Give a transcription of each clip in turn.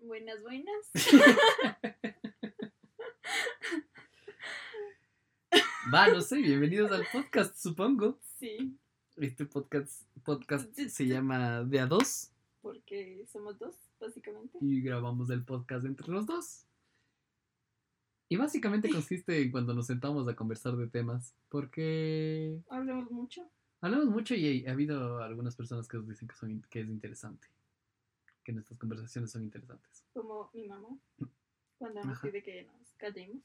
Buenas, buenas. Va, no sé, bienvenidos al podcast, supongo. Sí, Este podcast, podcast se llama De a dos porque somos dos, básicamente. y grabamos el podcast entre los dos. Y básicamente consiste en cuando nos sentamos a conversar de temas, porque Hablamos mucho. hablamos mucho y ha habido algunas personas que nos dicen que, son, que es interesante, que nuestras conversaciones son interesantes. Como mi mamá, cuando nos Ajá. pide que nos callemos.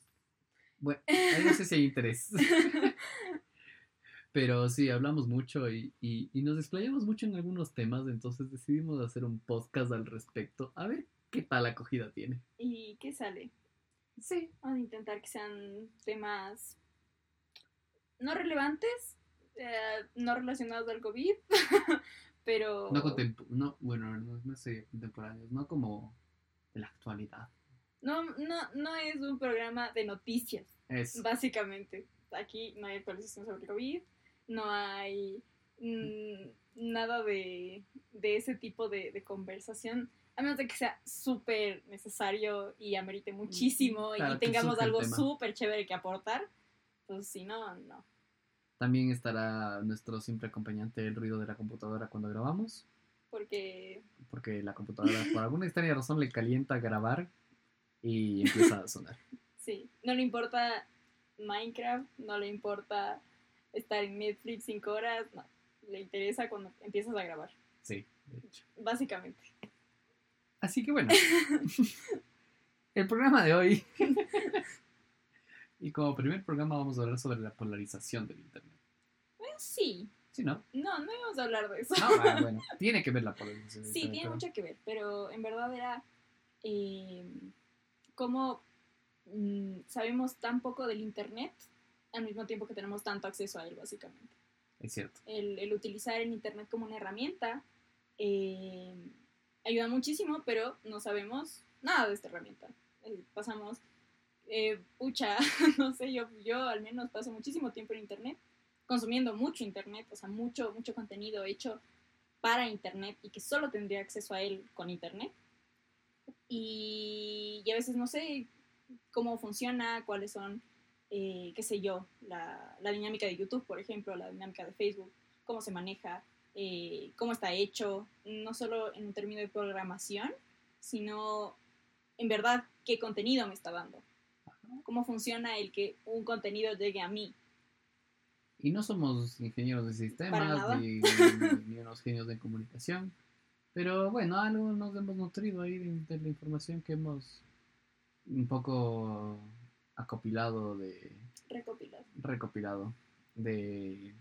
Bueno, ahí no sé si hay interés. Pero sí, hablamos mucho y, y- y nos desplayamos mucho en algunos temas, entonces decidimos hacer un podcast al respecto. A ver qué tal acogida tiene. ¿Y qué sale? Sí. Vamos a intentar que sean temas no relevantes, eh, no relacionados al COVID, pero... No, no bueno, no, no sé, contemporáneos, no como de la actualidad. no, no, no es un programa de noticias. Es, Básicamente, aquí no hay actualización sobre COVID, no hay mm, nada de, de ese tipo de, de conversación, a menos de que sea súper necesario y amerite muchísimo Claro, y tengamos algo súper chévere que aportar, pues si no, no. También estará nuestro siempre acompañante el ruido de la computadora cuando grabamos, Porque porque la computadora por alguna extraña razón le calienta grabar y empieza a sonar. sí, no le importa Minecraft, no le importa estar en Netflix cinco horas, no, le interesa cuando empiezas a grabar, Sí, de hecho. básicamente. Así que bueno, el programa de hoy. y como primer programa vamos a hablar sobre la polarización del Internet. Sí, ¿Sí, no? no, no íbamos a hablar de eso. Ah, ah, bueno, tiene que ver la polarización. Sí, tiene mucho que ver, pero en verdad era eh, cómo mm, sabemos tan poco del Internet al mismo tiempo que tenemos tanto acceso a él, básicamente. Es cierto. El, el utilizar el Internet como una herramienta eh, ayuda muchísimo, pero no sabemos nada de esta herramienta. Eh, pasamos, eh, pucha, no sé, yo, yo al menos paso muchísimo tiempo en Internet, consumiendo mucho Internet, o sea, mucho, mucho contenido hecho para Internet y que solo tendría acceso a él con Internet. Y, y a veces no sé cómo funciona, cuáles son, eh, qué sé yo, la, la dinámica de YouTube, por ejemplo, la dinámica de Facebook, cómo se maneja, eh, cómo está hecho, no solo en un término de programación, sino en verdad qué contenido me está dando, cómo funciona el que un contenido llegue a mí. Y no somos ingenieros de sistemas ni, ni unos genios de comunicación. Pero bueno, algo nos hemos nutrido ahí de, de la información que hemos un poco acopilado de, Recopilar. recopilado de,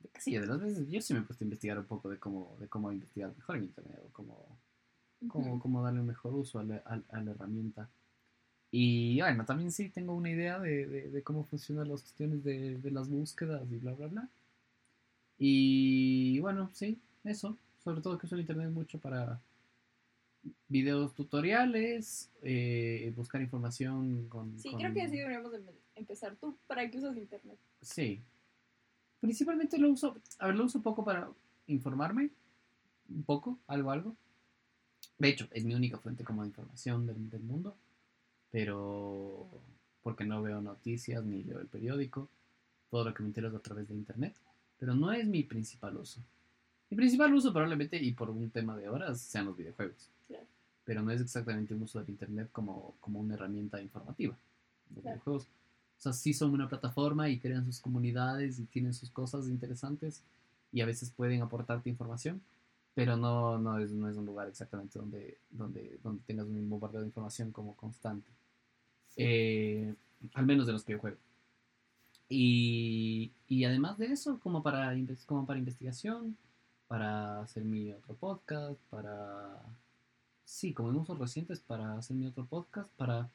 de yo, de las veces yo sí me he puesto a investigar un poco de cómo, de cómo investigar mejor en internet o cómo, cómo, cómo darle un mejor uso a la, a- a la herramienta. Y bueno, también sí tengo una idea de, de- de cómo funcionan las cuestiones de, de las búsquedas y bla, bla, bla. Y bueno, sí, eso. Sobre todo que uso el internet mucho para videos tutoriales, eh, buscar información con... Sí, con- creo que así deberíamos de empezar. ¿Tú para qué usas Internet? Sí. Principalmente lo uso, a ver, lo uso poco para informarme, un poco, algo, algo. De hecho, es mi única fuente como de información del, del mundo, pero porque no veo noticias ni leo el periódico, todo lo que me entero es a través de internet, pero no es mi principal uso. Mi principal uso probablemente, y por un tema de horas, sean los videojuegos. Claro. Pero no es exactamente un uso del internet como, como una herramienta informativa. Los Claro. videojuegos o sea, sí son una plataforma y crean sus comunidades y tienen sus cosas interesantes y a veces pueden aportarte información, pero no, no, es, no es un lugar exactamente donde, donde, donde tengas un bombardeo de información como constante. Eh, al menos de los que yo juego. Y, y además de eso, como para, como para investigación, para hacer mi otro podcast, para... Sí, como en usos recientes, para hacer mi otro podcast, para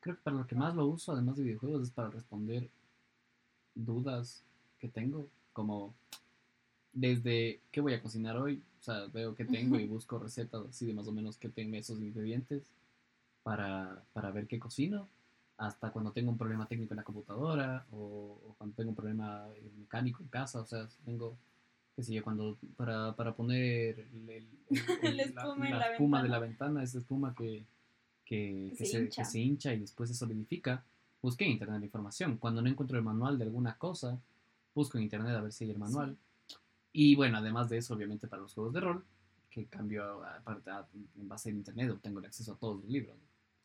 creo que para lo que más lo uso, además de videojuegos, es para responder dudas que tengo, como desde qué voy a cocinar hoy, o sea, veo qué tengo y busco recetas así de más o menos qué tengo esos ingredientes para, para ver qué cocino, hasta cuando tengo un problema técnico en la computadora o, o cuando tengo un problema eh, mecánico en casa, o sea, tengo qué sé yo, cuando para, para poner el- el- el- La espuma en la espuma de la ventana, esa espuma que, que, Que se se, que hincha. se hincha y después se solidifica, busqué en internet la información. Cuando no encuentro el manual de alguna cosa, busco en internet a ver si hay el manual. Y bueno, además de eso, obviamente para los juegos de rol, que cambio aparte a- en base a internet, obtengo el acceso a todos los libros.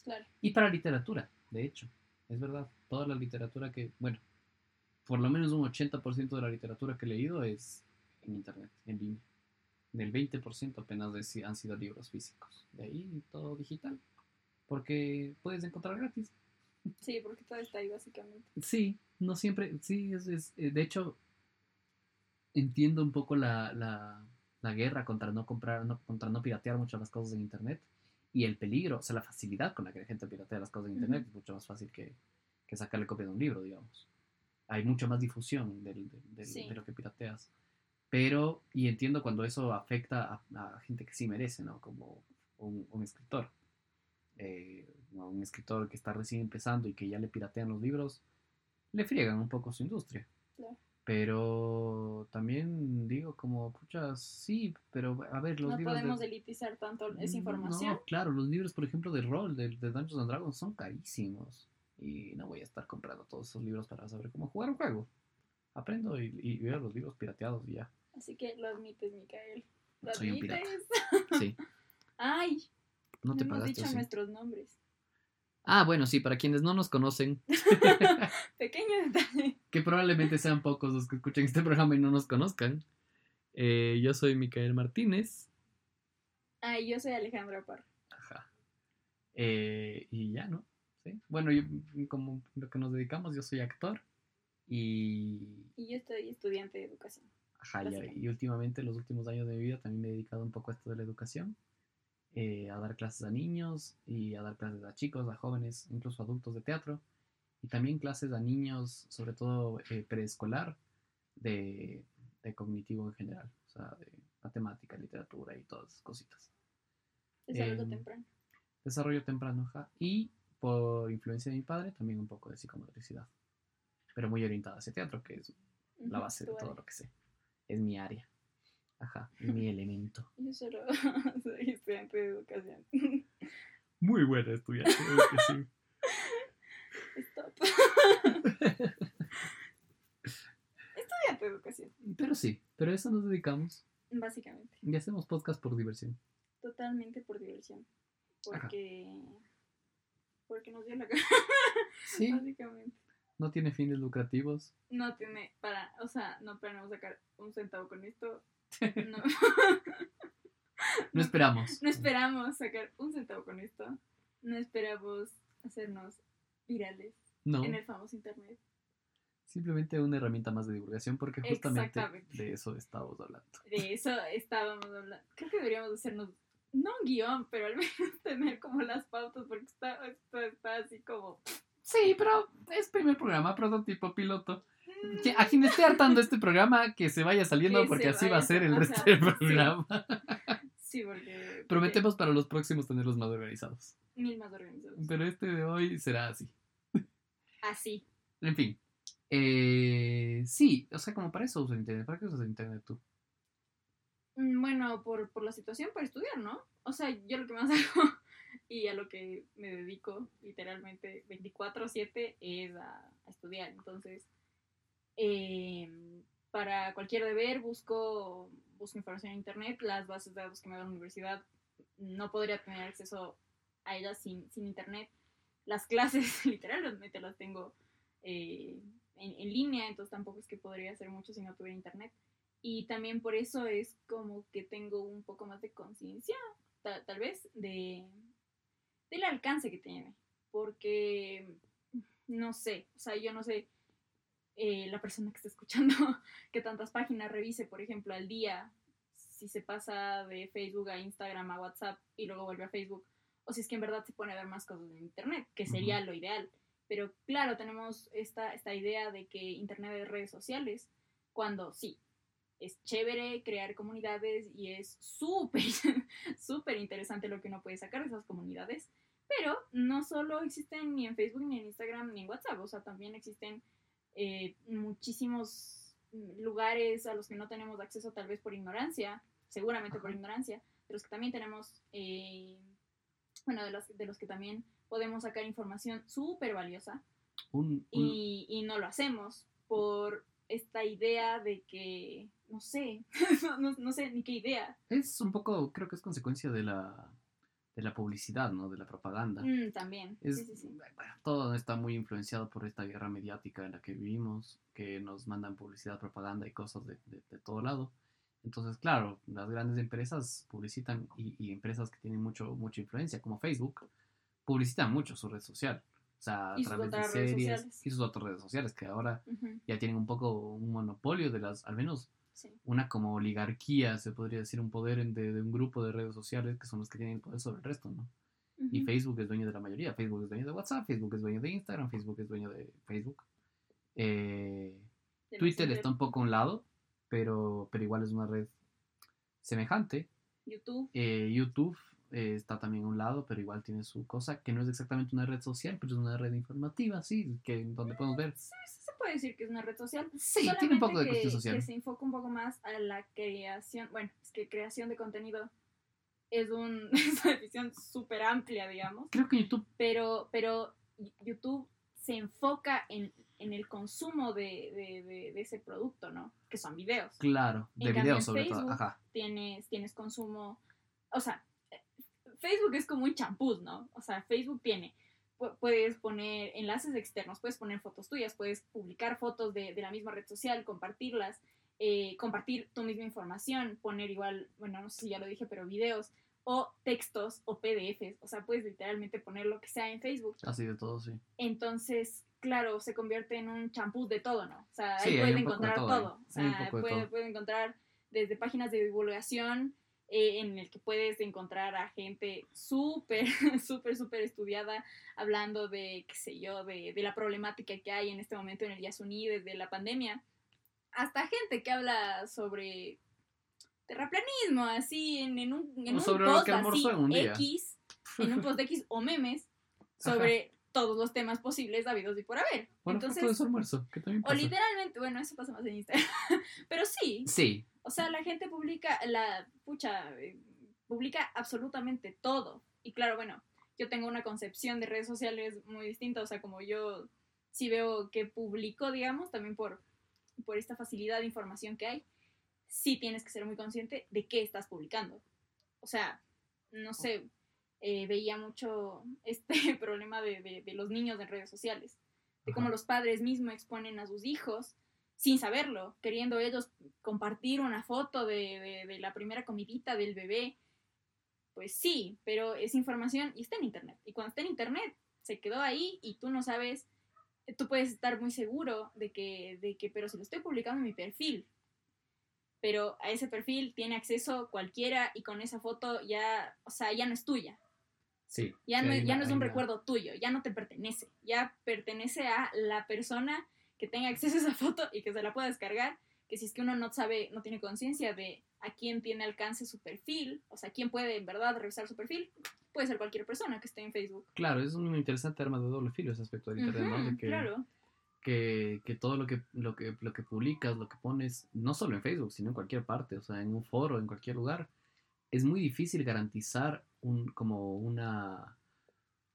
Claro. Y para literatura, de hecho, es verdad, toda la literatura que, bueno, por lo menos un 80% de la literatura que he leído es en internet, en línea. Del 20% apenas han sido libros físicos. De ahí todo digital. Porque puedes encontrar gratis. Sí, porque todo está ahí básicamente. Sí, no siempre, sí, es, es- eh, de hecho, entiendo un poco la, la, la guerra contra no comprar, no, contra no piratear muchas las cosas en internet y el peligro, o sea, la facilidad con la que la gente piratea las cosas en internet es mucho más fácil que, que sacarle copia de un libro, digamos. Hay mucha más difusión del- del- del- Sí. de lo que pirateas. Pero, y entiendo cuando eso afecta a, a gente que sí merece, ¿no? Como un, un escritor. Eh. Un escritor que está recién empezando y que ya le piratean los libros, le friegan un poco su industria. Claro. Pero también digo como, pucha, sí, pero a ver, los no libros... de- podemos elitizar tanto esa información. no, claro, los libros, por ejemplo, de rol, de, de Dungeons and Dragons, son carísimos. Y no voy a estar comprando todos esos libros para saber cómo jugar un juego. Aprendo y, y veo los libros pirateados y ya. Así que lo admites, Micael. Lo Soy un pirata. admites. Sí, Ay, no no te hemos pagaste. dicho nuestros nombres. Ah, bueno, sí, para quienes no nos conocen, Pequeño detalle. que probablemente sean pocos los que escuchen este programa y no nos conozcan. eh, yo soy Micael Martínez. Ay, yo soy Alejandra Parra. Ajá. Eh, y ya, ¿no? ¿Sí? Bueno, yo, como lo que nos dedicamos, yo soy actor. Y Y yo estoy estudiante de educación. Ajá, y, y últimamente, los últimos años de mi vida, también me he dedicado un poco a esto de la educación, eh, a dar clases a niños y a dar clases a chicos, a jóvenes, incluso adultos de teatro, y también clases a niños, sobre todo eh, preescolar, de, de cognitivo en general, o sea, de matemática, literatura y todas esas cositas. Desarrollo Em, temprano. Desarrollo temprano, ajá, y por influencia de mi padre, también un poco de psicomotricidad, pero muy orientada hacia teatro, que es la base de todo eres. lo que sé. Es mi área. Ajá, mi elemento. Yo solo soy estudiante de educación. Muy buena estudiante, creo que sí. Stop. estudiante de educación, Pero sí, pero a eso nos dedicamos básicamente. y hacemos podcast por diversión. Totalmente por diversión. Ajá. Porque. Porque nos dio la cara, Sí, básicamente. no tiene fines lucrativos. No tiene para. O sea, no planeamos sacar un centavo con esto. No. No esperamos. No esperamos sacar un centavo con esto. No esperamos hacernos virales No, en el famoso internet. simplemente una herramienta más de divulgación porque justamente de eso estamos hablando. De eso estábamos hablando. Creo que deberíamos hacernos, no un guion, pero al menos tener como las pautas, porque está, esto está así como. Sí, pero es primer programa, prototipo, piloto. A quien esté hartando este programa, que se vaya saliendo Que porque así va a ser el resto del programa. Sí, porque. Prometemos para los próximos tenerlos más organizados. Mil más organizados. Pero este de hoy será así. Así. En fin. Eh, sí, o sea, como para eso uso internet. ¿Para qué usas internet tú? Mm, Bueno, por, por la situación, para estudiar, ¿no? O sea, yo lo que más hago y a lo que me dedico literalmente 24/7 es a, a estudiar. Entonces, eh, para cualquier deber busco, busco información en internet, las bases de datos que me da la universidad, no podría tener acceso a ellas sin, sin internet. Las clases literalmente las tengo eh, en, en línea, entonces tampoco es que podría hacer mucho si no tuviera internet. Y también por eso es como que tengo un poco más de conciencia, ta- tal vez, de, del alcance que tiene. Porque, no sé, o sea, yo no sé eh, la persona que está escuchando que tantas páginas revise, por ejemplo, al día, si se pasa de Facebook a Instagram a WhatsApp y luego vuelve a Facebook, o si es que en verdad se pone a ver más cosas en Internet, que sería lo ideal. Pero claro, tenemos esta, esta idea de que Internet es redes sociales, cuando sí, es chévere crear comunidades y es súper, súper interesante lo que uno puede sacar de esas comunidades, pero no solo existen ni en Facebook, ni en Instagram, ni en WhatsApp, o sea, también existen eh, muchísimos lugares a los que no tenemos acceso tal vez por ignorancia, seguramente por ignorancia, de los que también tenemos, eh, bueno, de los, de los que también podemos sacar información súper valiosa Un, un- y, y no lo hacemos por esta idea de que, no sé, no- no sé ni qué idea. es un poco, creo que es consecuencia de la, de la publicidad, ¿no? De la propaganda. Mm, también, Es, sí, sí, sí. bueno, todo está muy influenciado por esta guerra mediática en la que vivimos, que nos mandan publicidad, propaganda y cosas de, de- de todo lado. Entonces, claro, las grandes empresas publicitan y, y empresas que tienen mucho, mucha influencia, como Facebook, publicitan mucho su red social. O sea, a través de series y sus otras redes sociales, que ahora ya tienen un poco un monopolio de las, al menos sí. una como oligarquía, se podría decir, un poder en- de, de un grupo de redes sociales que son los que tienen el poder sobre el resto, ¿no? Y. Facebook es dueño de la mayoría. Facebook es dueño de WhatsApp, Facebook es dueño de Instagram, Facebook es dueño de Facebook. Eh, De Twitter está un poco a un lado, pero, pero igual es una red semejante. YouTube. Eh, YouTube eh, está también a un lado, pero igual tiene su cosa, que no es exactamente una red social, pero es una red informativa, sí, que donde podemos ver. Sí, sí se puede decir que es una red social. Sí, tiene un poco de Solamente cuestión que- social. Que se enfoca un poco más a la creación. Bueno, es que creación de contenido es, un, es una decisión súper amplia, digamos. Creo que YouTube, Pero, pero YouTube se enfoca en, en el consumo de, de- de- de ese producto, ¿no? Que son videos. claro, de En videos sobre todo. Ajá. Tienes, tienes consumo. O sea, eh, Facebook es como un champús, ¿no? O sea, Facebook tiene. Pu- Puedes poner enlaces externos, puedes poner fotos tuyas, puedes publicar fotos de, de la misma red social, compartirlas, eh, compartir tu misma información, poner igual, bueno, no sé si ya lo dije, pero videos o textos o PDFs. O sea, puedes literalmente poner lo que sea en Facebook. Así de todo, sí. Entonces, claro, se convierte en un champús de todo, ¿no? O sea, Sí, ahí hay puede un poco de encontrar todo todo. O sea, poco de puede, todo. puede encontrar desde páginas de divulgación eh, en el que puedes encontrar a gente súper, súper, súper estudiada hablando de, qué sé yo, de, de la problemática que hay en este momento en el Yasuní desde la pandemia, hasta gente que habla sobre terraplanismo, así en, en un, en O un sobre lo post que así, en un día. X, en un post de X o memes sobre todos los temas posibles habidos y por haber. Bueno, fue todo Entonces, su almuerzo, que también o literalmente, bueno, eso pasa más en Instagram, pero sí, Sí, o sea, la gente publica, la pucha, eh, publica absolutamente todo. Y claro, bueno, yo tengo una concepción de redes sociales muy distinta, o sea, como yo sí veo que publico, digamos, también por, por esta facilidad de información que hay, sí tienes que ser muy consciente de qué estás publicando. O sea, no sé, eh, veía mucho este problema de, de- de los niños en redes sociales, de cómo los padres mismos exponen a sus hijos sin saberlo, queriendo ellos compartir una foto de, de- de la primera comidita del bebé. Pues sí, pero es información y está en internet. Y cuando está en internet, se quedó ahí y tú no sabes, tú puedes estar muy seguro de que, de que pero si lo estoy publicando en mi perfil, pero a ese perfil tiene acceso cualquiera y con esa foto ya, o sea, ya no es tuya. Sí. Ya, no, ya no es un recuerdo tuyo, ya no te pertenece, ya pertenece a la persona que tenga acceso a esa foto y que se la pueda descargar, que si es que uno no sabe, no tiene conciencia de a quién tiene alcance su perfil, o sea, quién puede en verdad revisar su perfil, puede ser cualquier persona que esté en Facebook. Claro, es un interesante arma de doble filo ese aspecto del internet, ¿no? Ujú, De que, Claro, que, que todo lo que, lo, que, lo que publicas, lo que pones, no solo en Facebook, sino en cualquier parte, o sea, en un foro, en cualquier lugar, es muy difícil garantizar un, como una,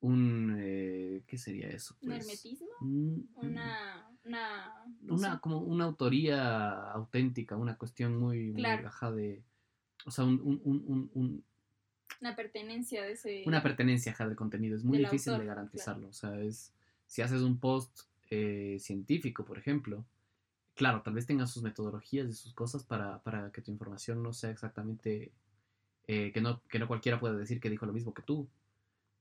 un, eh, ¿qué sería eso? un Pues, hermetismo, un- una, una, no una, sé. como una autoría auténtica, una cuestión muy, muy ajá de, o sea, un, un, un, un- un- una pertenencia de ese... una pertenencia del contenido. Es muy difícil autor, de garantizarlo. O sea, es, si haces un post eh, científico, por ejemplo, claro, tal vez tengas sus metodologías y sus cosas para, para que tu información no sea exactamente, eh, que, no, que no cualquiera pueda decir que dijo lo mismo que tú,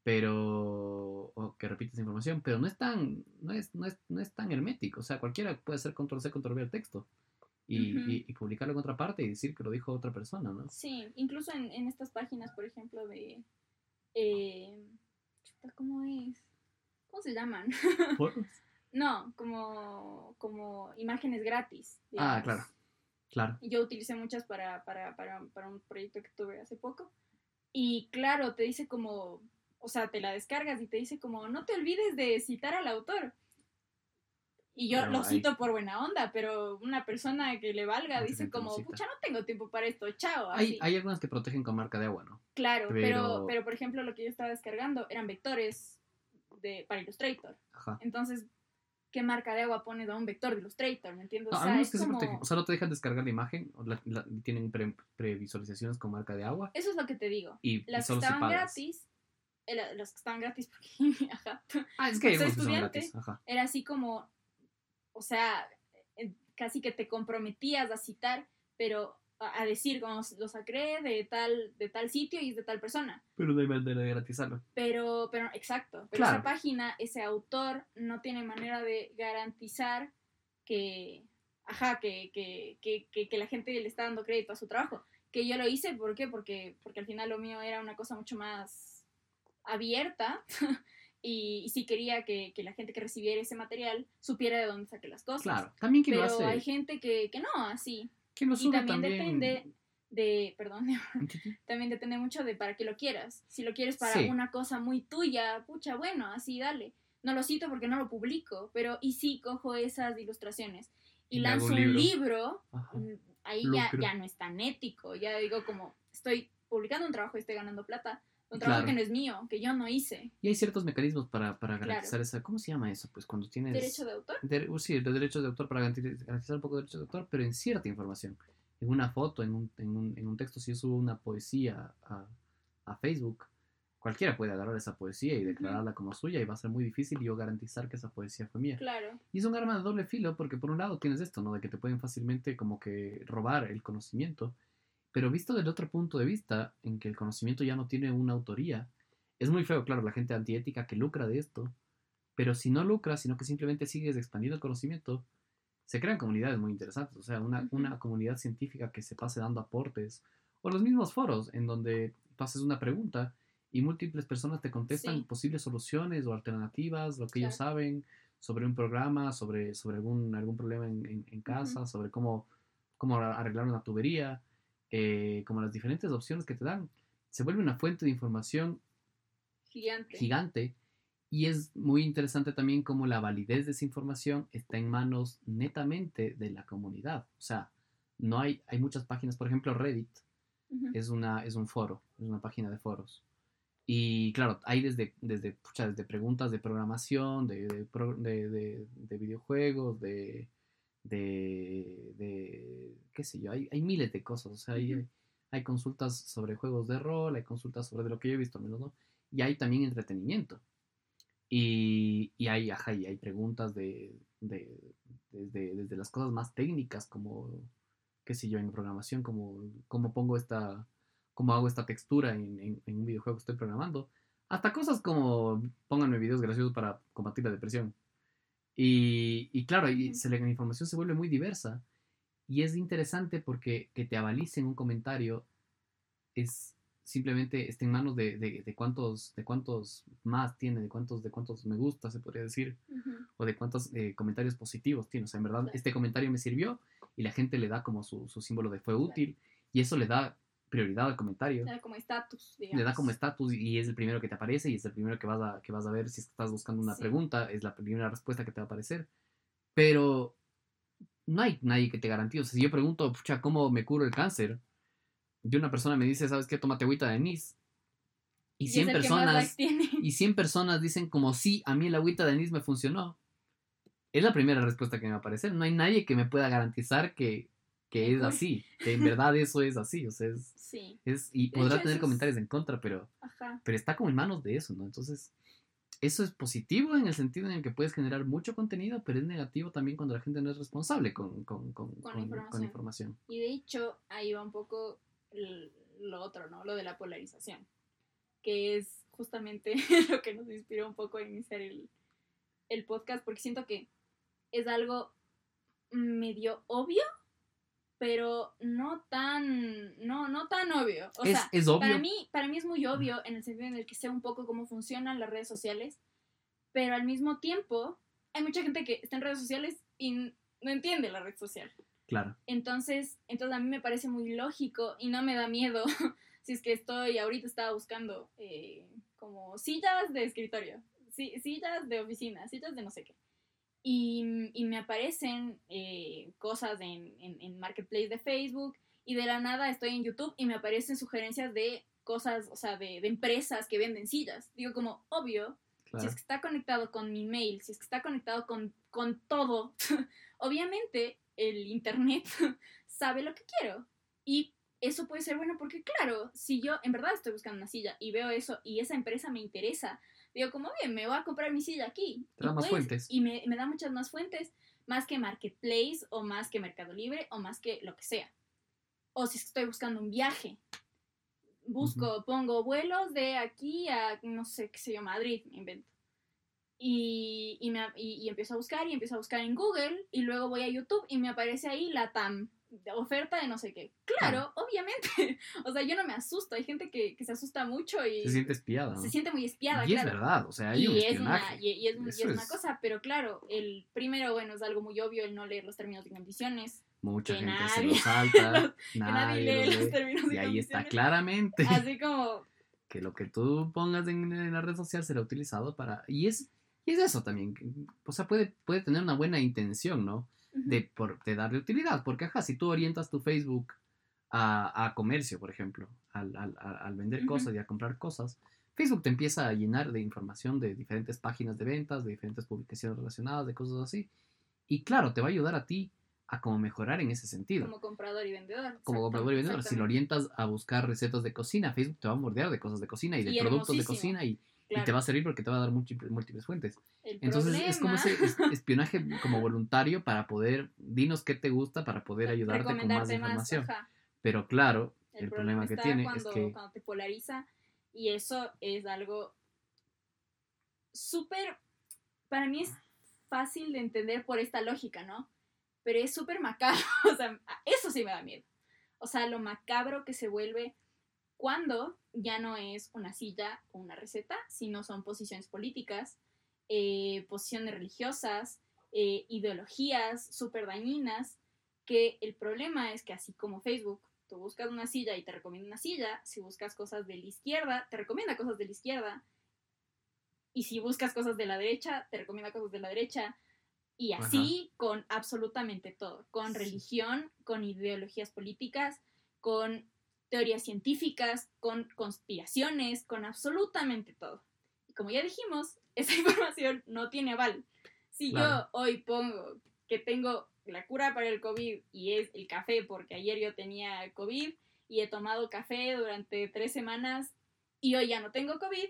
pero, o que repites información, pero no es tan, no es, no es, no es tan hermético. O sea, cualquiera puede hacer control C, control V al texto. Y, y- y publicarlo en otra parte y decir que lo dijo otra persona, ¿no? Sí, incluso en, en estas páginas, por ejemplo, de... eh, ¿Cómo es? ¿Cómo se llaman? No, como, como imágenes gratis. Ah, claro. Claro. Yo utilicé muchas para, para, para, para un proyecto que tuve hace poco. Y claro, te dice como, o sea, te la descargas y te dice como, no te olvides de citar al autor. Y yo Pero lo cito por buena onda, pero una persona que le valga Mucha dice como, pucha, no tengo tiempo para esto, chao. Hay, hay algunas que protegen con marca de agua, ¿no? Claro, pero... pero- pero por ejemplo lo que yo estaba descargando eran vectores de, para Illustrator. Ajá. Entonces, ¿qué marca de agua pones a un vector de Illustrator? ¿Me entiendes? No, o sea, es que como... O sea, no te dejan descargar la imagen, o la- la- tienen pre- previsualizaciones con marca de agua Eso es lo que te digo. y, y Las que estaban gratis, la- las que estaban gratis porque, ajá, Ah, es que Soy estudiante. gratis. Ajá. era así como, o sea, casi que te comprometías a citar, pero a, decir como lo saqué de tal, de tal sitio y es de tal persona. Pero no hay manera de garantizarlo. Pero, pero, exacto. Pero Claro. esa página, ese autor, no tiene manera de garantizar que, ajá, que, que, que, que, que la gente le está dando crédito a su trabajo. Que yo lo hice, ¿por qué? Porque, porque al final lo mío era una cosa mucho más abierta y, y sí quería que, que la gente que recibiera ese material supiera de dónde saqué las cosas. Claro. También quien Pero lo hace. hay gente que, que no, así. Lo Y también, también. depende de, perdón, también depende mucho de para qué lo quieras. Si lo quieres para Sí. una cosa muy tuya, pucha, bueno, así dale. No lo cito porque no lo publico, pero y sí cojo esas ilustraciones y, lanzo un libro. libro, mm, ahí ya, ya no es tan ético. Ya digo como, estoy publicando un trabajo y estoy ganando plata. Un trabajo Claro. que no es mío, que yo no hice. Y hay ciertos mecanismos para, para Claro. garantizar esa. ¿Cómo se llama eso? Pues cuando tienes. Derecho de autor. de- uh, sí, de derechos de autor para garantiz- garantizar un poco de derechos de autor, pero en cierta información. En una foto, en un, en un, en un texto, si yo subo una poesía a, a Facebook, cualquiera puede agarrar esa poesía y declararla como suya y va a ser muy difícil yo garantizar que esa poesía fue mía. Claro. Y es un arma de doble filo porque por un lado tienes esto, ¿no? De que te pueden fácilmente como que robar el conocimiento, pero visto del otro punto de vista, en que el conocimiento ya no tiene una autoría, es muy feo, claro, la gente antiética que lucra de esto, pero si no lucra, sino que simplemente sigues expandiendo el conocimiento, se crean comunidades muy interesantes, o sea, una, una comunidad científica que se pase dando aportes, o los mismos foros en donde pases una pregunta y múltiples personas te contestan Sí. posibles soluciones o alternativas, lo que ellos saben sobre un programa, sobre, sobre algún, algún problema en, en- en casa, sobre cómo, cómo arreglar una tubería, eh, como las diferentes opciones que te dan. Se vuelve una fuente de información Gigante. gigante y es muy interesante también cómo la validez de esa información está en manos netamente de la comunidad. O sea, no hay, hay muchas páginas, por ejemplo, Reddit Ujú. es, una, es un foro, es una página de foros. Y claro, hay desde, desde, pucha, desde preguntas de programación, de, de- de- de videojuegos, de, de, de, qué sé yo, hay, hay miles de cosas. O sea, hay, hay consultas sobre juegos de rol, hay consultas sobre de lo que yo he visto al menos, ¿no? Y hay también entretenimiento. Y, y hay, ajá, y hay preguntas de, de- desde, desde las cosas más técnicas, como, qué sé yo, en programación, como cómo pongo esta, cómo hago esta textura en, en- en un videojuego que estoy programando, hasta cosas como pónganme videos graciosos para combatir la depresión. Y, y claro, y se la información se vuelve muy diversa y es interesante porque que te avalicen un comentario es simplemente está en manos de, de- de cuántos de cuántos más tiene, de cuántos de cuántos me gusta se podría decir Ujú. o de cuántos eh, comentarios positivos tiene. O sea, en verdad, Claro. este comentario me sirvió y la gente le da como su, su símbolo de fue útil y eso le da prioridad al comentario. Le da como estatus, Le digamos. da como estatus y es el primero que te aparece y es el primero que vas a, que vas a ver si estás buscando una Sí. pregunta, es la primera respuesta que te va a aparecer. Pero no hay nadie que te garantice. O sea, si yo pregunto, pucha, ¿cómo me curo el cáncer? Y una persona me dice, ¿sabes qué? Tómate agüita de anís. Y Y es 100 el que más personas y 100 personas dicen como sí, a mí el agüita de anís me funcionó. Es la primera respuesta que me va a aparecer. No hay nadie que me pueda garantizar que, que es así, que en verdad eso es así. O sea, es, Sí, es y podrá hecho, tener es- comentarios en contra, pero, ajá. pero está como en manos de eso, ¿no? Entonces, eso es positivo en el sentido en el que puedes generar mucho contenido, pero es negativo también cuando la gente no es responsable con, con, con, información. con información. Y de hecho, ahí va un poco lo otro, ¿no? Lo de la polarización. Que es justamente lo que nos inspiró un poco a iniciar el, el podcast, porque siento que es algo medio obvio, pero no tan, no, no tan obvio. O es, sea, es obvio. para mí, para mí es muy obvio en el sentido en el que sé un poco cómo funcionan las redes sociales, pero al mismo tiempo hay mucha gente que está en redes sociales y no entiende la red social. Claro. Entonces, entonces a mí me parece muy lógico y no me da miedo si es que estoy, ahorita estaba buscando eh, como sillas de escritorio, si- sillas de oficina, sillas de no sé qué. Y, y me aparecen eh, cosas en, en, en Marketplace de Facebook y de la nada estoy en YouTube y me aparecen sugerencias de cosas, o sea, de, de empresas que venden sillas. Digo como, obvio, Claro. si es que está conectado con mi mail, si es que está conectado con, con todo, obviamente el Internet sabe lo que quiero. Y eso puede ser bueno porque, claro, si yo en verdad estoy buscando una silla y veo eso y esa empresa me interesa, digo como, bien, me voy a comprar mi silla aquí. Te da Y más pues, fuentes. Y me, me da muchas más fuentes, más que Marketplace o más que Mercado Libre o más que lo que sea. O si estoy buscando un viaje. Busco, pongo vuelos de aquí a, no sé, qué sé yo, Madrid, me invento. Y, y, me, y, y empiezo a buscar y empiezo a buscar en Google y luego voy a YouTube y me aparece ahí la TAM, de oferta de no sé qué. Claro, obviamente. O sea, yo no me asusto. Hay gente que, que se asusta mucho y Se siente espiada, ¿no? se siente muy espiada, y es verdad, o sea, hay un Y es, una, y, y es, y es una cosa, pero claro, el primero, bueno, es algo muy obvio el no leer los términos y condiciones. Mucha que gente se nadie- lo salta, que nadie lee lo los lee, términos y Y ahí está claramente Así como, que lo que tú pongas en, en la red social será utilizado para... Y es, y es eso también, o sea, puede, puede tener una buena intención, ¿no? De, por, de darle utilidad. Porque, ajá, si tú orientas tu Facebook a, a comercio, por ejemplo, al, al- al- vender cosas y a comprar cosas, Facebook te empieza a llenar de información de diferentes páginas de ventas, de diferentes publicaciones relacionadas, de cosas así. Y claro, te va a ayudar a ti a como mejorar en ese sentido. como comprador y vendedor. Como comprador y vendedor, si lo orientas a buscar recetas de cocina, Facebook te va a bordear de cosas de cocina y de Y productos de cocina y, y Claro. te va a servir porque te va a dar múltiples, múltiples fuentes. El Entonces es como problema- ese es- espionaje como voluntario para poder, dinos qué te gusta para poder ayudarte con más información. ajá. Pero claro, El, el, problema, problema, que tiene cuando, es que cuando te polariza y eso es algo súper, para mí es fácil de entender por esta lógica, ¿no? Pero es súper macabro, o sea, eso sí me da miedo. O sea, lo macabro que se vuelve cuando ya no es una silla o una receta, sino son posiciones políticas, eh, posiciones religiosas, eh, ideologías súper dañinas, que el problema es que así como Facebook, tú buscas una silla y te recomienda una silla, si buscas cosas de la izquierda, te recomienda cosas de la izquierda, y si buscas cosas de la derecha, te recomienda cosas de la derecha, y así con absolutamente todo, con Sí. religión, con ideologías políticas, con teorías científicas, con conspiraciones, con absolutamente todo. Y como ya dijimos, esa información no tiene aval. Si Claro. yo hoy pongo que tengo la cura para el COVID y es el café, porque ayer yo tenía COVID y he tomado café durante tres semanas y hoy ya no tengo COVID,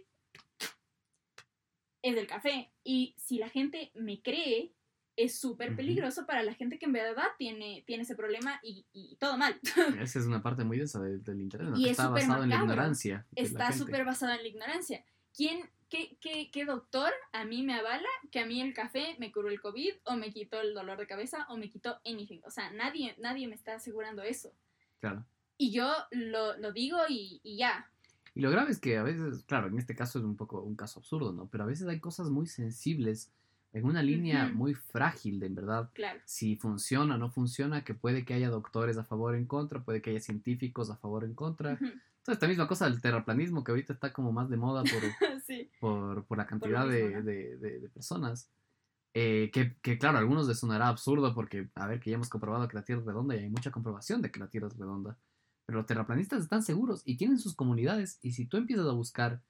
es del café. Y si la gente me cree, es súper peligroso para la gente que en verdad tiene, tiene ese problema y, y todo mal. esa es una parte muy densa del, del internet, ¿no? Y que es está basado en la ignorancia. Está súper basado en la ignorancia. ¿Quién, qué, qué, qué doctor a mí me avala que a mí el café me curó el COVID o me quitó el dolor de cabeza o me quitó anything? O sea, nadie, nadie me está asegurando eso. Claro. Y yo lo, lo digo y, y ya. Y lo grave es que a veces, claro, en este caso es un poco un caso absurdo, ¿no? Pero a veces hay cosas muy sensibles en una línea Ujú. muy frágil, de en verdad. Claro. Si funciona o no funciona, que puede que haya doctores a favor o en contra, puede que haya científicos a favor o en contra. Ujú. Entonces, esta misma cosa del terraplanismo que ahorita está como más de moda por, sí. por, por la cantidad mismo, de, de- de- de personas. Eh, que, que, claro, a algunos les sonará absurdo porque, a ver, que ya hemos comprobado que la Tierra es redonda y hay mucha comprobación de que la Tierra es redonda. Pero los terraplanistas están seguros y tienen sus comunidades. Y si tú empiezas a buscar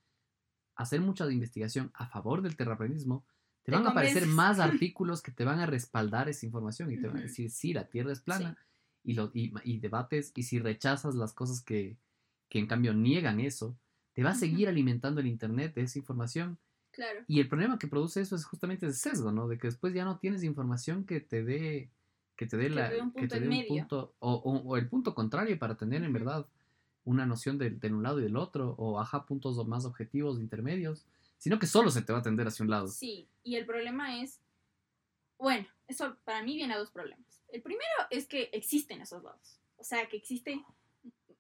hacer mucha investigación a favor del terraplanismo, te Te van a aparecer más artículos que te van a respaldar esa información y te van a decir, sí, la Tierra es plana. Y, lo, y, y debates, y si rechazas las cosas que, que en cambio niegan eso, te va a seguir alimentando el Internet de esa información. Claro. y el problema que produce eso es justamente el sesgo, ¿no? De que después ya no tienes información que te dé que te dé la que te dé un punto o, o- o el punto contrario para tener en verdad una noción de, de un lado y del otro o ajá puntos más objetivos intermedios, sino que solo se te va a tender hacia un lado. Sí, y el problema es, bueno, eso para mí viene a dos problemas. El primero es que existen esos lados. O sea, que existe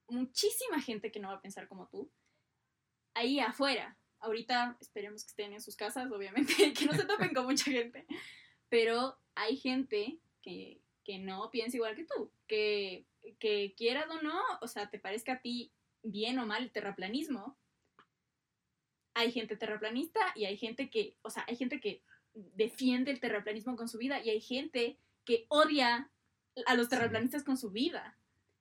muchísima gente que no va a pensar como tú ahí afuera. Ahorita esperemos que estén en sus casas, obviamente, que no se topen con mucha gente. Pero hay gente que, que no piensa igual que tú, que, que quieras o no, o sea, te parezca a ti bien o mal el terraplanismo, hay gente terraplanista y hay gente que, o sea, hay gente que defiende el terraplanismo con su vida y hay gente que odia a los terraplanistas con su vida.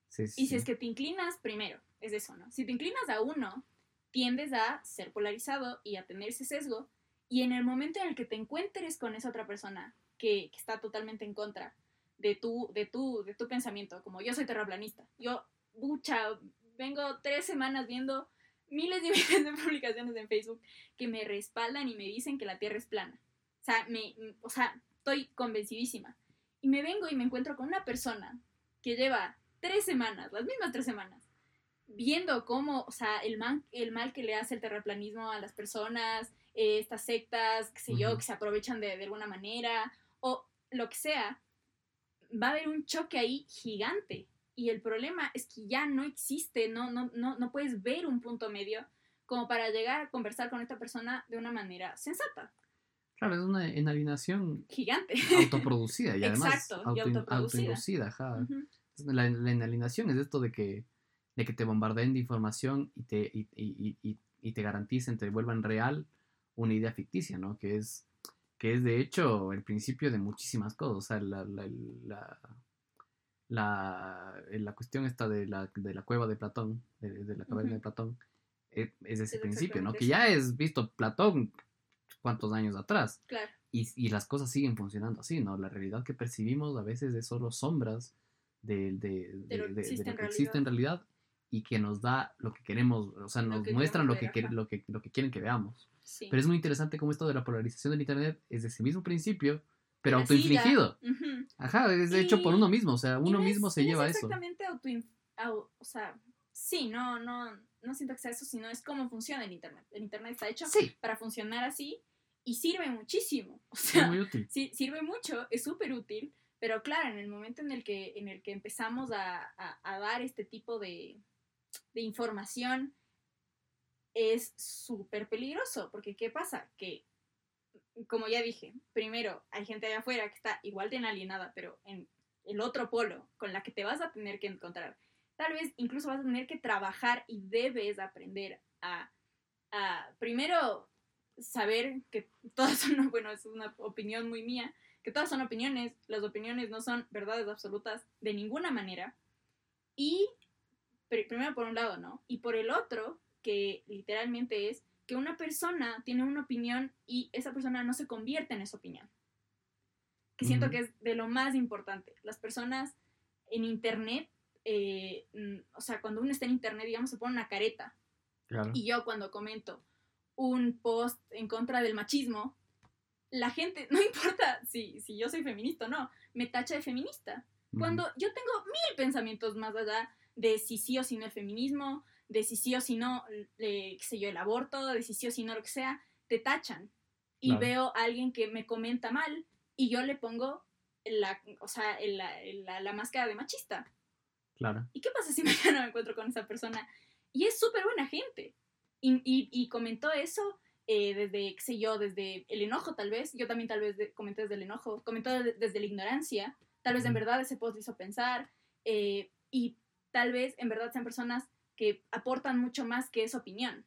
Sí, Y si es que te inclinas, primero, es eso, ¿no? Si te inclinas a uno, tiendes a ser polarizado y a tener ese sesgo. Y en el momento en el que te encuentres con esa otra persona que, que está totalmente en contra de tu, de, tu, de tu pensamiento, como yo soy terraplanista, yo, bucha, vengo tres semanas viendo miles y miles de publicaciones en Facebook que me respaldan y me dicen que la Tierra es plana. O sea, me, o sea, estoy convencidísima. Y me vengo y me encuentro con una persona que lleva tres semanas, las mismas tres semanas, viendo cómo, o sea, el, man- el mal que le hace el terraplanismo a las personas, eh, estas sectas, qué sé yo, que se aprovechan de, de alguna manera, o lo que sea, va a haber un choque ahí gigante. Y el problema es que ya no existe, no, no, no, no puedes ver un punto medio como para llegar a conversar con esta persona de una manera sensata, Claro, es una enalinación gigante. autoproducida y además Exacto, y auto- autoproducida. Ujú. La, la enalinación es esto de que, de que te bombardeen de información y te, y, y- y- y- y te garanticen, te vuelvan real una idea ficticia, ¿no? Que es, que es de hecho el principio de muchísimas cosas. O sea, la, la, la, la, la cuestión esta de la, de la cueva de Platón, de, de la caverna de Platón, es, es ese Es principio, ¿no? Que ya es visto Platón cuántos años atrás Claro, y, y las cosas siguen funcionando así, ¿no? La realidad que percibimos a veces es solo sombras de, de, de- lo que de- existe lo en que existe en realidad y que nos da lo que queremos, o sea, Lo nos que muestran lo que, ver, ajá. lo, que, lo que quieren que veamos. sí. Pero es muy interesante cómo esto de la polarización del Internet es de ese mismo principio, pero autoinfligido. Ajá, es de hecho por Y- uno mismo, o sea, Y uno no mismo se no lleva es eso. exactamente autoin- au- o sea, sí, no, no, no siento que sea eso, sino es cómo funciona el Internet. El Internet está hecho Sí, para funcionar así y sirve muchísimo. O es muy útil. sí, sirve mucho, es súper útil, pero claro, en el momento en el que, en el que empezamos a, a- a dar este tipo de, de información, es súper peligroso, porque ¿qué pasa? Que, como ya dije, primero hay gente allá afuera que está igual de alienada, pero en el otro polo con la que te vas a tener que encontrar. Tal vez incluso vas a tener que trabajar y debes aprender a, a primero saber que todas son, bueno, es una opinión muy mía, que todas son opiniones, las opiniones no son verdades absolutas de ninguna manera. Y pri- primero por un lado, ¿no? Y por el otro, que literalmente es que una persona tiene una opinión y esa persona no se convierte en esa opinión. Que siento que es de lo más importante. Las personas en Internet, eh, o sea, cuando uno está en Internet, digamos, se pone una careta. Claro. Y yo cuando comento un post en contra del machismo, la gente, no importa si, si yo soy feminista o no, me tacha de feminista. Cuando yo tengo mil pensamientos más allá de si sí o si no el feminismo, de si sí o si no, eh, qué sé yo, el aborto, de si sí o si no lo que sea, te tachan. Y Claro. veo a alguien que me comenta mal y yo le pongo la, o sea, la, la- la máscara de machista. Claro. ¿Y qué pasa si mañana me encuentro con esa persona? Y es súper buena gente. Y, y- y comentó eso eh, desde, qué sé yo, desde el enojo tal vez. Yo también tal vez de- comenté desde el enojo. Comentó de- desde la ignorancia. Tal vez en verdad ese post hizo pensar. eh, y tal vez en verdad sean personas que aportan mucho más que esa opinión.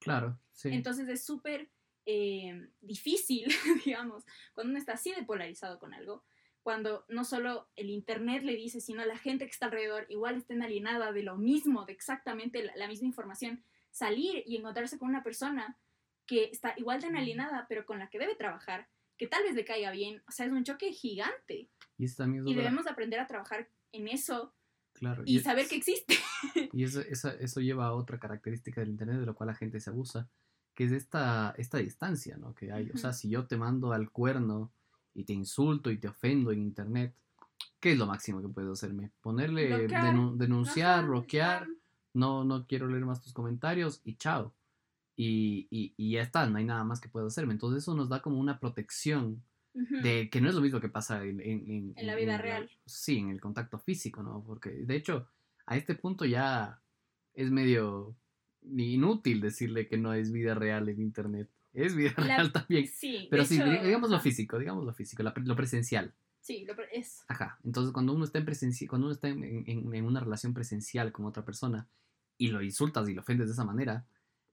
Claro, sí. Entonces es súper eh, difícil, digamos, cuando uno está así de polarizado con algo, cuando no solo el Internet le dice, sino la gente que está alrededor igual está alienada de lo mismo, de exactamente la, la misma información, salir y encontrarse con una persona que está igual de alienada, pero con la que debe trabajar, que tal vez le caiga bien, o sea, es un choque gigante. y eso también es Y debemos aprender a trabajar en eso claro, y es- saber que existe. Y eso, esa- eso lleva a otra característica del Internet de lo cual la gente se abusa, que es esta, esta distancia ¿no? que hay. O sea, si yo te mando al cuerno y te insulto y te ofendo en Internet, ¿qué es lo máximo que puedes hacerme? Ponerle, Bloquear. denunciar, bloquear, no, no quiero leer más tus comentarios y chao. Y, y, y ya está, no hay nada más que puedas hacerme. Entonces eso nos da como una protección De que no es lo mismo que pasa en, en, en- En la vida real. sí, en el contacto físico, ¿no? Porque de hecho, a este punto ya es medio inútil decirle que no es vida real en internet. Es vida La- real también. Sí, Pero sí, hecho, di- digamos lo físico, digamos lo físico, la lo presencial. Sí, lo pre- es. Ajá. Entonces, cuando uno está en cuando uno está en, en- en una relación presencial con otra persona y lo insultas y lo ofendes de esa manera,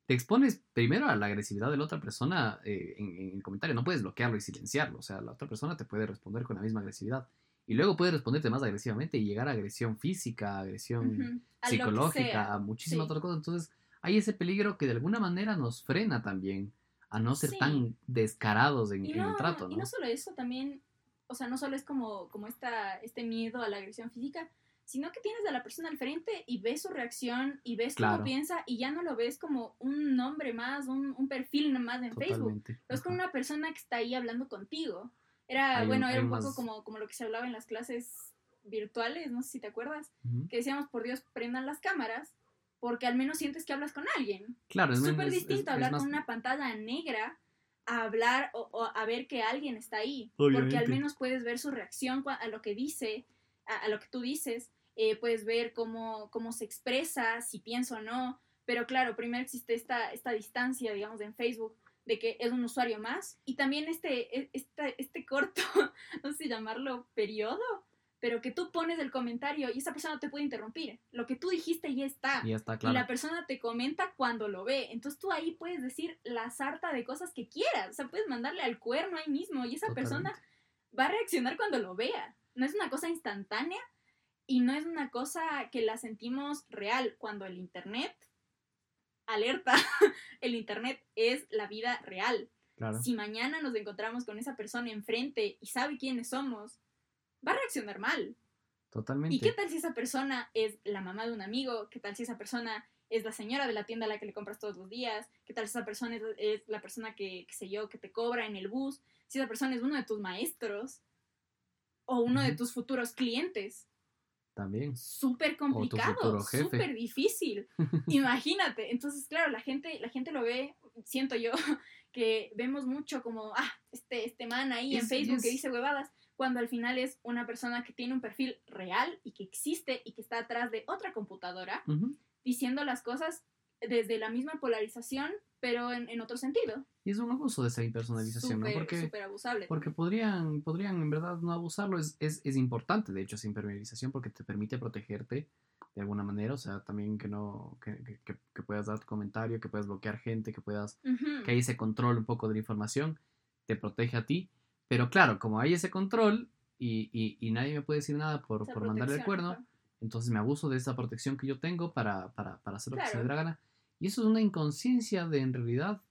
te expones primero a la agresividad de la otra persona eh, en, en el comentario. No puedes bloquearlo y silenciarlo. O sea, la otra persona te puede responder con la misma agresividad. Y luego puede responderte más agresivamente y llegar a agresión física, agresión a psicológica, a muchísimas Sí. otras cosas. Entonces, hay ese peligro que de alguna manera nos frena también a no ser Sí. tan descarados en, Y el trato, y ¿no? no solo eso, también, o sea, no solo es como, como esta, este miedo a la agresión física, sino que tienes a la persona al frente y ves su reacción y ves Claro. cómo piensa y ya no lo ves como un nombre más, un, un perfil más en Facebook. Lo es como una persona que está ahí hablando contigo. Era, Hay un- bueno, era un poco más- como, como lo que se hablaba en las clases virtuales, no sé si te acuerdas, que decíamos, por Dios, prendan las cámaras, porque al menos sientes que hablas con alguien. Claro, es, Súper distinto es- es hablar más- con una pantalla negra a hablar o, o a ver que alguien está ahí. Porque al menos puedes ver su reacción a lo que dice, a, a lo que tú dices. Eh, puedes ver cómo, cómo se expresa, si piensa o no. Pero claro, primero existe esta, esta distancia, digamos, en Facebook de que es un usuario más. Y también este, este, este corto, no sé llamarlo periodo, pero que tú pones el comentario y esa persona no te puede interrumpir. Lo que tú dijiste ya está. Y ya está, Y claro. la persona te comenta cuando lo ve. Entonces tú ahí puedes decir la sarta de cosas que quieras. O sea, puedes mandarle al cuerno ahí mismo y esa persona va a reaccionar cuando lo vea. No es una cosa instantánea y no es una cosa que la sentimos real. Cuando el Internet, alerta, el Internet es la vida real. Claro. Si mañana nos encontramos con esa persona enfrente y sabe quiénes somos, va a reaccionar mal. Totalmente. ¿Y qué tal si esa persona es la mamá de un amigo? ¿Qué tal si esa persona es la señora de la tienda a la que le compras todos los días? ¿Qué tal si esa persona es, es la persona que, qué sé yo, que te cobra en el bus? Si esa persona es uno de tus maestros o uno de Ujú. tus futuros clientes. También. Súper complicado, súper difícil. Imagínate. Entonces, claro, la gente, la gente lo ve, siento yo, que vemos mucho como, ah, este, este man ahí en Es- Facebook que dice huevadas, cuando al final es una persona que tiene un perfil real y que existe y que está atrás de otra computadora diciendo las cosas desde la misma polarización, pero en, en otro sentido. Y es un abuso de esa impersonalización, ¿no? Porque, súper abusable. porque podrían, podrían en verdad no abusarlo. Es, es, es importante, de hecho, esa impermeabilización porque te permite protegerte de alguna manera. O sea, también que no que, que- que- puedas dar tu comentario, que puedas bloquear gente, que puedas que hay ese control un poco de la información, te protege a ti. Pero claro, como hay ese control y, y- y nadie me puede decir nada por, por mandarle el cuerno, entonces me abuso de esa protección que yo tengo para, para, para hacer lo que se me dé la gana. Y eso es una inconsciencia de, en realidad,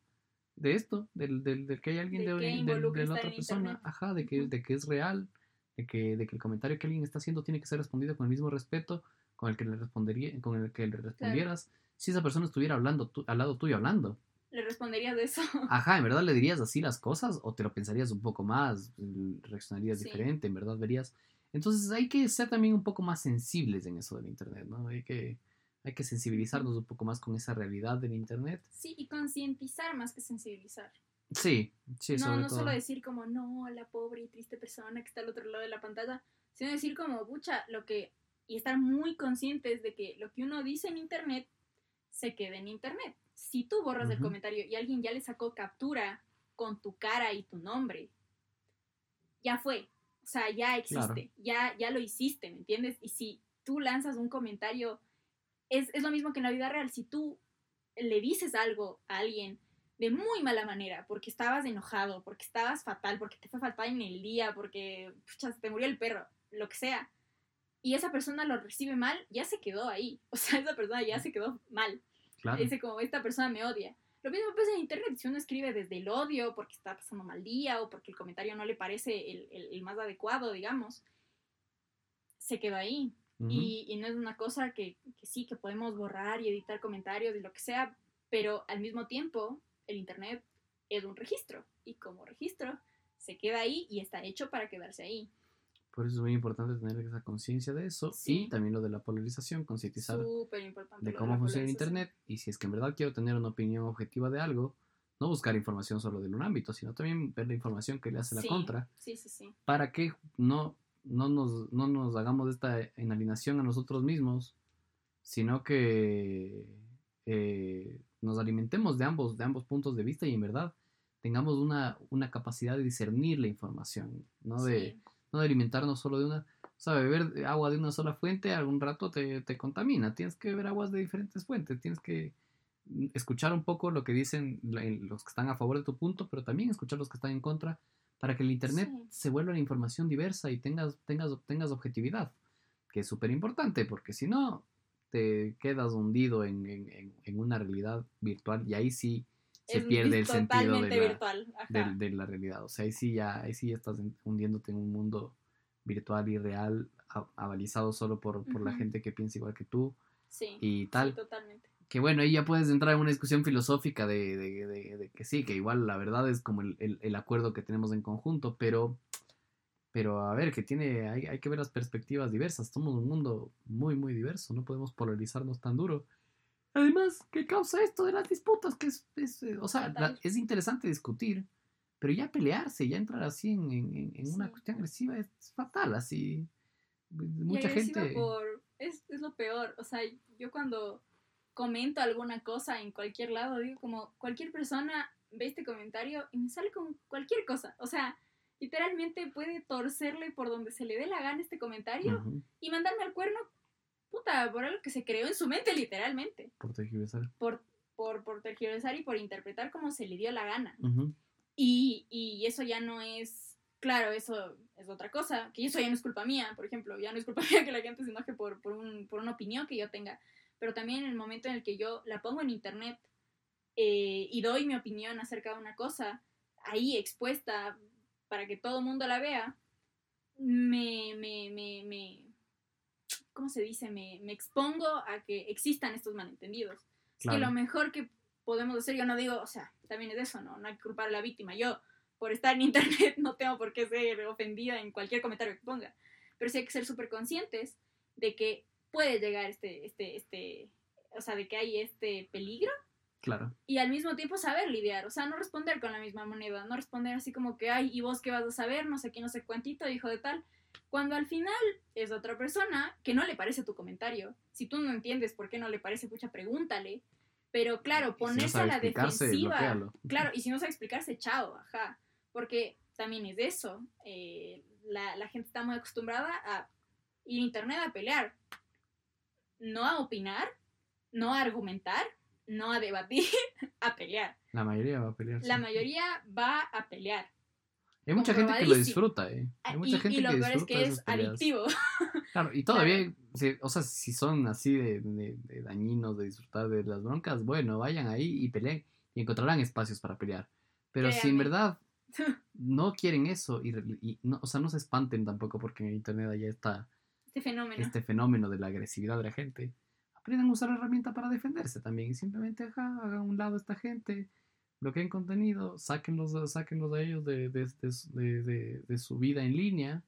de esto, del, del, del que hay alguien De de, de- de la otra persona, internet. ajá, de que, de que es real, de que, de que el comentario que alguien está haciendo tiene que ser respondido con el mismo respeto con el que le respondería, con el que le respondieras si esa persona estuviera hablando tú- al lado tuyo hablando. ¿Le responderías de eso? Ajá, ¿en verdad le dirías así las cosas o te lo pensarías un poco más? ¿Reaccionarías Sí. diferente? ¿En verdad verías? Entonces hay que ser también un poco más sensibles en eso del Internet, ¿no? Hay que, hay que sensibilizarnos un poco más con esa realidad del Internet. Sí, y concientizar más que sensibilizar. Sí, sí, no, sobre no todo. solo decir como, no, la pobre y triste persona que está al otro lado de la pantalla, sino decir como, pucha, lo que, y estar muy conscientes de que lo que uno dice en internet se queda en internet. Si tú borras el comentario y alguien ya le sacó captura con tu cara y tu nombre, ya fue. O sea, ya existe, Claro. ya, ya lo hiciste, ¿me entiendes? Y si tú lanzas un comentario, es, es lo mismo que en la vida real. Si tú le dices algo a alguien de muy mala manera, porque estabas enojado, porque estabas fatal, porque te fue fatal en el día, porque pucha, te murió el perro, lo que sea, y esa persona lo recibe mal, ya se quedó ahí. O sea, esa persona ya se quedó mal. Claro, Dice como, esta persona me odia. Lo mismo pasa en internet, si uno escribe desde el odio, porque está pasando mal día, o porque el comentario no le parece el, el- el más adecuado, digamos, se quedó ahí. Ujú, Y, y no es una cosa que, que sí, que podemos borrar y editar comentarios y lo que sea, pero al mismo tiempo el Internet es un registro y como registro se queda ahí y está hecho para quedarse ahí. Por eso es muy importante tener esa conciencia de eso Sí. y también lo de la polarización, concientizar de cómo la funciona polarización. Internet y si es que en verdad quiero tener una opinión objetiva de algo, no buscar información solo de un ámbito, sino también ver la información que le hace la Sí. contra Sí, sí, sí. para que no, no, nos, no nos hagamos esta inalienación a nosotros mismos, sino que eh, nos alimentemos de ambos, de ambos puntos de vista y en verdad tengamos una, una capacidad de discernir la información, no de, Sí. no de alimentarnos solo de una... O sea, beber agua de una sola fuente algún rato te, te contamina. Tienes que beber aguas de diferentes fuentes. Tienes que escuchar un poco lo que dicen los que están a favor de tu punto, pero también escuchar los que están en contra, para que el Internet se vuelva una información diversa y tengas, tengas, tengas objetividad, que es súper importante, porque si no, te quedas hundido en, en, en, una realidad virtual y ahí sí se pierde el sentido de la, de, la, realidad. O sea, ahí sí ya, ahí sí estás hundiéndote en un mundo virtual y real, avalizado solo por, por la gente que piensa igual que tú. Sí, y tal. totalmente. Que bueno, ahí ya puedes entrar en una discusión filosófica de, de, de, que sí, que igual la verdad es como el, el, el, acuerdo que tenemos en conjunto, pero, pero a ver, que tiene, hay, hay que ver las perspectivas diversas. Somos un mundo muy, muy diverso, no podemos polarizarnos tan duro. Además, ¿qué causa esto de las disputas? Que es, es eh, o sea, es interesante discutir, pero ya pelearse, ya entrar así en, en, en una cuestión agresiva es fatal, así. Mucha gente. Por, es, es lo peor, o sea, yo cuando comento alguna cosa en cualquier lado, digo como cualquier persona ve este comentario y me sale con cualquier cosa. O sea, literalmente puede torcerle por donde se le dé la gana este comentario y mandarme al cuerno, puta, por algo que se creó en su mente, literalmente. Por tergiversar. Por, por, por tergiversar y por interpretar como se le dio la gana. y, y eso ya no es, claro, eso es otra cosa, que eso ya no es culpa mía, por ejemplo, ya no es culpa mía que la gente se enoje por, por, un, por una opinión que yo tenga pero también en el momento en el que yo la pongo en internet eh, y doy mi opinión acerca de una cosa, ahí expuesta para que todo el mundo la vea, me, me, me, me ¿cómo se dice? Me, me, expongo a que existan estos malentendidos. Y lo mejor que podemos hacer, yo no digo, o sea, también es eso, ¿no? No hay que culpar a la víctima. Yo, por estar en internet, no tengo por qué ser ofendida en cualquier comentario que ponga. Pero sí hay que ser súper conscientes de que puede llegar este, este, este, o sea, de que hay este peligro. Claro. Y al mismo tiempo saber lidiar, o sea, no responder con la misma moneda, no responder así como que, ay, ¿y vos qué vas a saber? No sé qué, no sé cuántito, hijo de tal. Cuando al final es otra persona que no le parece tu comentario. Si tú no entiendes por qué no le parece, pucha, pregúntale. Pero claro, ponerse a la defensiva. Claro, y si no sabe explicarse, chao, ajá. Porque también es eso. Eh, la, la gente está muy acostumbrada a ir a internet a pelear no a opinar, no a argumentar, no a debatir, a pelear. La mayoría va a pelear. La mayoría va a pelear. Hay mucha gente que lo disfruta, ¿eh? Hay ah, mucha gente y lo peor es que es adictivo. Claro, y todavía, o sea, si son así de, de, dañinos, de disfrutar de las broncas, bueno, vayan ahí y peleen y encontrarán espacios para pelear. Pero si en verdad no quieren eso y, y no, o sea, no se espanten tampoco porque en internet allá está este fenómeno. Este fenómeno de la agresividad de la gente. Aprendan a usar la herramienta para defenderse también. Y simplemente hagan a un lado a esta gente, bloqueen contenido, sáquenlos, sáquenlos a ellos de, de, de, de, su vida en línea.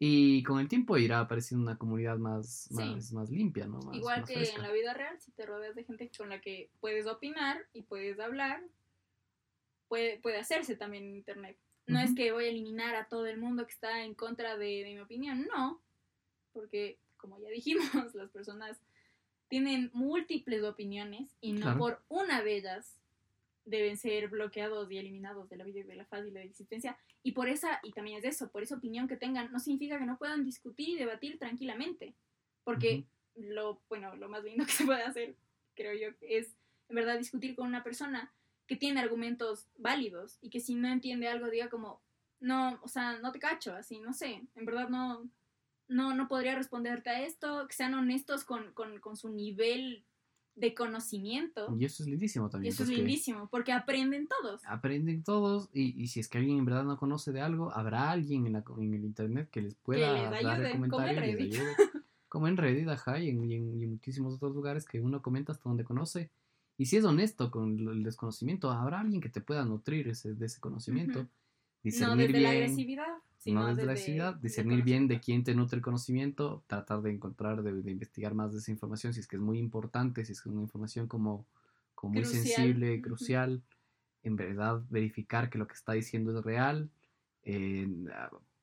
Y con el tiempo irá apareciendo una comunidad más, más, más limpia, ¿no? Igual que en la vida real, si te rodeas de gente con la que puedes opinar y puedes hablar, puede, puede hacerse también en Internet. No es que voy a eliminar a todo el mundo que está en contra de, de mi opinión, no porque, como ya dijimos, las personas tienen múltiples opiniones y no por una de ellas deben ser bloqueados y eliminados de la vida y de la faz y de la existencia. Y por esa, y también es eso, por esa opinión que tengan, no significa que no puedan discutir y debatir tranquilamente. Porque lo, bueno, lo más lindo que se puede hacer, creo yo, es en verdad discutir con una persona que tiene argumentos válidos y que si no entiende algo diga como, no, o sea, no te cacho, así, no sé, en verdad no, no, no podría responderte a esto, que sean honestos con, su nivel de conocimiento. Y eso es lindísimo también. Y eso es lindísimo, porque aprenden todos. Aprenden todos, y, y, si es que alguien en verdad no conoce de algo, habrá alguien en, la, en el internet que les pueda dar el comentario. Como en Reddit. como en Reddit, ajá, y en, y en, muchísimos otros lugares que uno comenta hasta donde conoce. Y si es honesto con el desconocimiento, habrá alguien que te pueda nutrir ese, de ese conocimiento. No desde la agresividad no desde, la ciudad, discernir bien de quién te nutre el conocimiento, tratar de encontrar, de, investigar más de esa información, si es que es muy importante, si es que es una información como, como muy sensible, crucial, en verdad verificar que lo que está diciendo es real,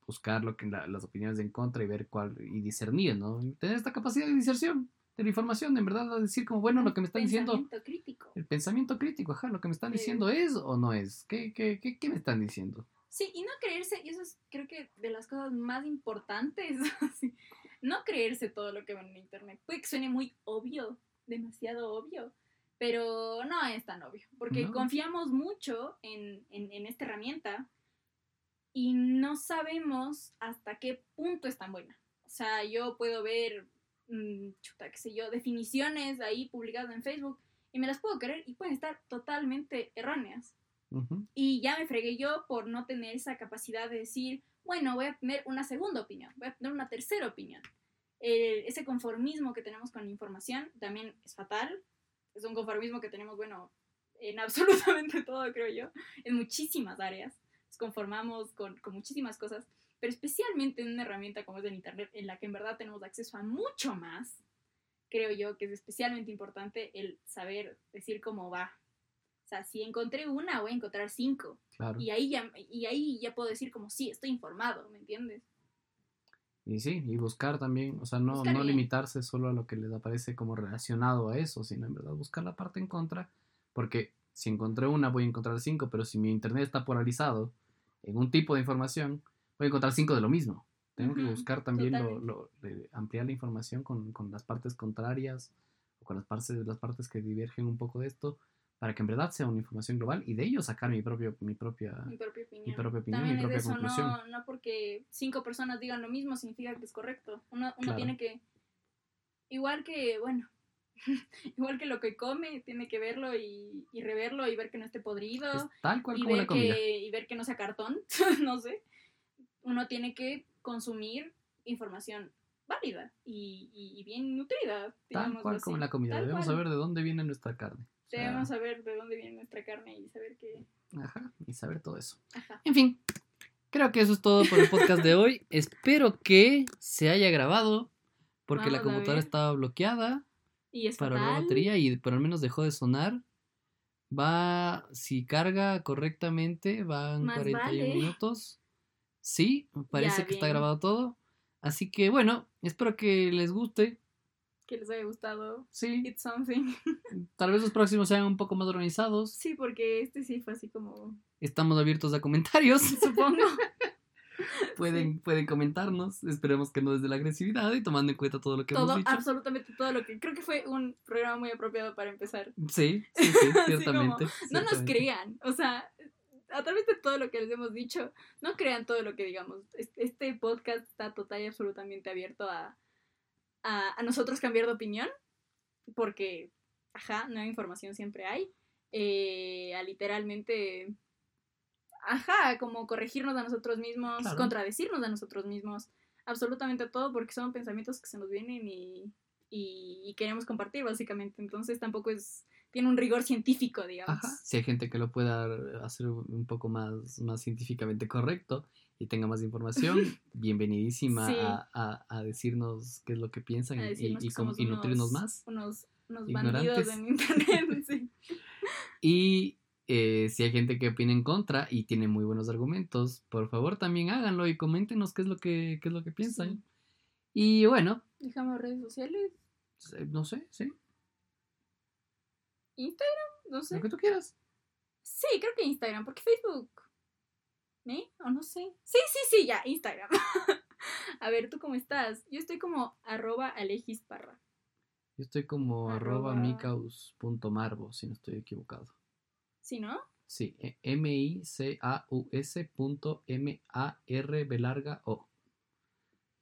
buscar lo que las opiniones de en contra y ver cuál, y discernir, ¿no? Tener esta capacidad de diserción de la información, en verdad, decir como, bueno, lo que me están diciendo... El pensamiento crítico. El pensamiento crítico, ajá, lo que me están diciendo es o no es, ¿qué, qué, qué, qué me están diciendo? Sí, y no creerse, y eso es creo que de las cosas más importantes, no creerse todo lo que ve en internet. Puede que suene muy obvio, demasiado obvio, pero no es tan obvio, porque No. confiamos mucho en, en- en esta herramienta y no sabemos hasta qué punto es tan buena. O sea, yo puedo ver, mm, chuta, qué sé yo, definiciones ahí publicadas en Facebook y me las puedo creer y pueden estar totalmente erróneas. Y ya me fregué yo por no tener esa capacidad de decir, bueno, voy a tener una segunda opinión, voy a tener una tercera opinión. El- ese conformismo que tenemos con la información también es fatal. Es un conformismo que tenemos, bueno, en absolutamente todo, creo yo, en muchísimas áreas. Nos conformamos con, con muchísimas cosas, pero especialmente en una herramienta como es el Internet, en la que en verdad tenemos acceso a mucho más, creo yo que es especialmente importante el saber decir cómo va. O sea, si encontré una, voy a encontrar cinco. Claro. Y ahí ya, y ahí ya puedo decir como, sí, estoy informado, ¿me entiendes? Y sí, y buscar también, o sea, no, no limitarse solo a lo que les aparece como relacionado a eso, sino en verdad buscar la parte en contra, porque si encontré una voy a encontrar cinco, pero si mi internet está polarizado en un tipo de información, voy a encontrar cinco de lo mismo. Tengo que buscar también lo, lo- ampliar la información con, con las partes contrarias o con las partes, las partes que divergen un poco de esto, para que en verdad sea una información global y de ello sacar mi, propio, mi propia... Mi propia opinión. propia opinión, También mi propia eso, conclusión. no, no porque cinco personas digan lo mismo significa que es correcto. Uno, uno Claro. tiene que, igual que, bueno, igual que lo que come, tiene que verlo y, y reverlo y ver que no esté podrido. Es tal cual y como la comida. que, y ver que no sea cartón, no sé. Uno tiene que consumir información válida y, y- y bien nutrida. Tal cual así. como la comida. Tal Debemos cual. saber de dónde viene nuestra carne. Sea, Debemos saber de dónde viene nuestra carne y saber que... Ajá, y saber todo eso. Ajá. En fin, creo que eso es todo por el podcast de hoy. Espero que se haya grabado porque la Vamos computadora estaba bloqueada Y es para la batería y por al menos dejó de sonar. Va, si carga correctamente, van Más 41 vale. minutos. Sí, parece Ya, que está grabado todo. Así que bueno, espero que les guste. Que les haya gustado. Sí, It's something. tal vez los próximos sean un poco más organizados. Sí, porque este sí fue así como... Estamos abiertos a comentarios. Supongo. pueden, pueden comentarnos. Esperemos que no desde la agresividad y tomando en cuenta todo lo que todo, hemos dicho. absolutamente todo lo que... Creo que fue un programa muy apropiado para empezar. Sí, sí, sí, ciertamente. No nos crean. O sea, a través de todo lo que les hemos dicho, no crean todo lo que digamos. Es- Este podcast está total y absolutamente abierto a, a, a nosotros cambiar de opinión. Porque, ajá, nueva información siempre hay. Eh, a literalmente... Ajá, como corregirnos a nosotros mismos, Claro. contradecirnos a nosotros mismos, absolutamente todo, porque son pensamientos que se nos vienen y, y, y queremos compartir, básicamente. Entonces tampoco es, tiene un rigor científico, digamos. Ajá. Si hay gente que lo pueda hacer un poco más, más científicamente correcto y tenga más información, bienvenidísima Sí. a, a- a decirnos qué es lo que piensan y, y, que somos y nutrirnos unos- más. Unos, unos Ignorantes. bandidos en internet, sí. Y eh, si hay gente que opina en contra y tiene muy buenos argumentos, por favor también háganlo y coméntenos qué es lo que, qué es lo que piensan. Sí. Y bueno, Dejamos redes sociales, no sé, sí, Instagram, no sé. lo que tú quieras. Sí, creo que Instagram, porque Facebook. ¿Eh? O no sé. Sí, sí, sí, ya, Instagram. A ver, ¿tú cómo estás? Yo estoy como arroba alegisparra. Yo estoy como arroba micaus.marvo, si no estoy equivocado. ¿Sí, no? Sí, e- M-I-C-A-U-S punto M-A-R B larga O.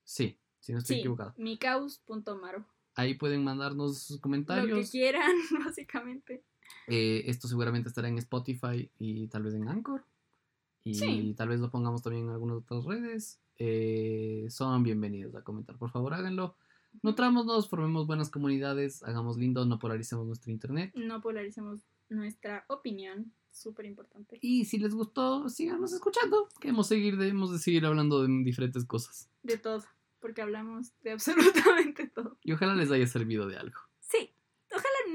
Sí, si no estoy Sí, equivocado. micaus.maro. Ahí pueden mandarnos sus Lo que comentarios. quieran, básicamente. Eh, esto seguramente estará en Spotify y tal vez en Anchor. Y Sí. tal vez lo pongamos también en algunas otras redes. Eh, son bienvenidos a comentar. Por favor, háganlo. Nutrámonos, formemos buenas comunidades, hagamos lindo, no polaricemos nuestro internet. No polaricemos nuestra opinión. Súper importante. Y si les gustó, síganos escuchando. Queremos seguir, debemos de seguir hablando de diferentes cosas. De todo. Porque hablamos de absolutamente todo. Y ojalá les haya servido de algo.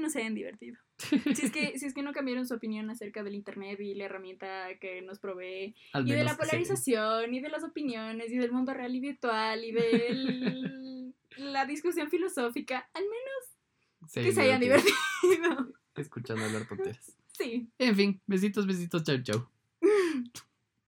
No se hayan divertido. Si es, que, si es que no cambiaron su opinión acerca del internet y la herramienta que nos provee, Al y de la polarización, y de las opiniones, y del mundo real y virtual, y de la discusión filosófica, al menos que se hayan divertido. Escuchando hablar tonteras. Sí. En fin, besitos, besitos, chau, chau.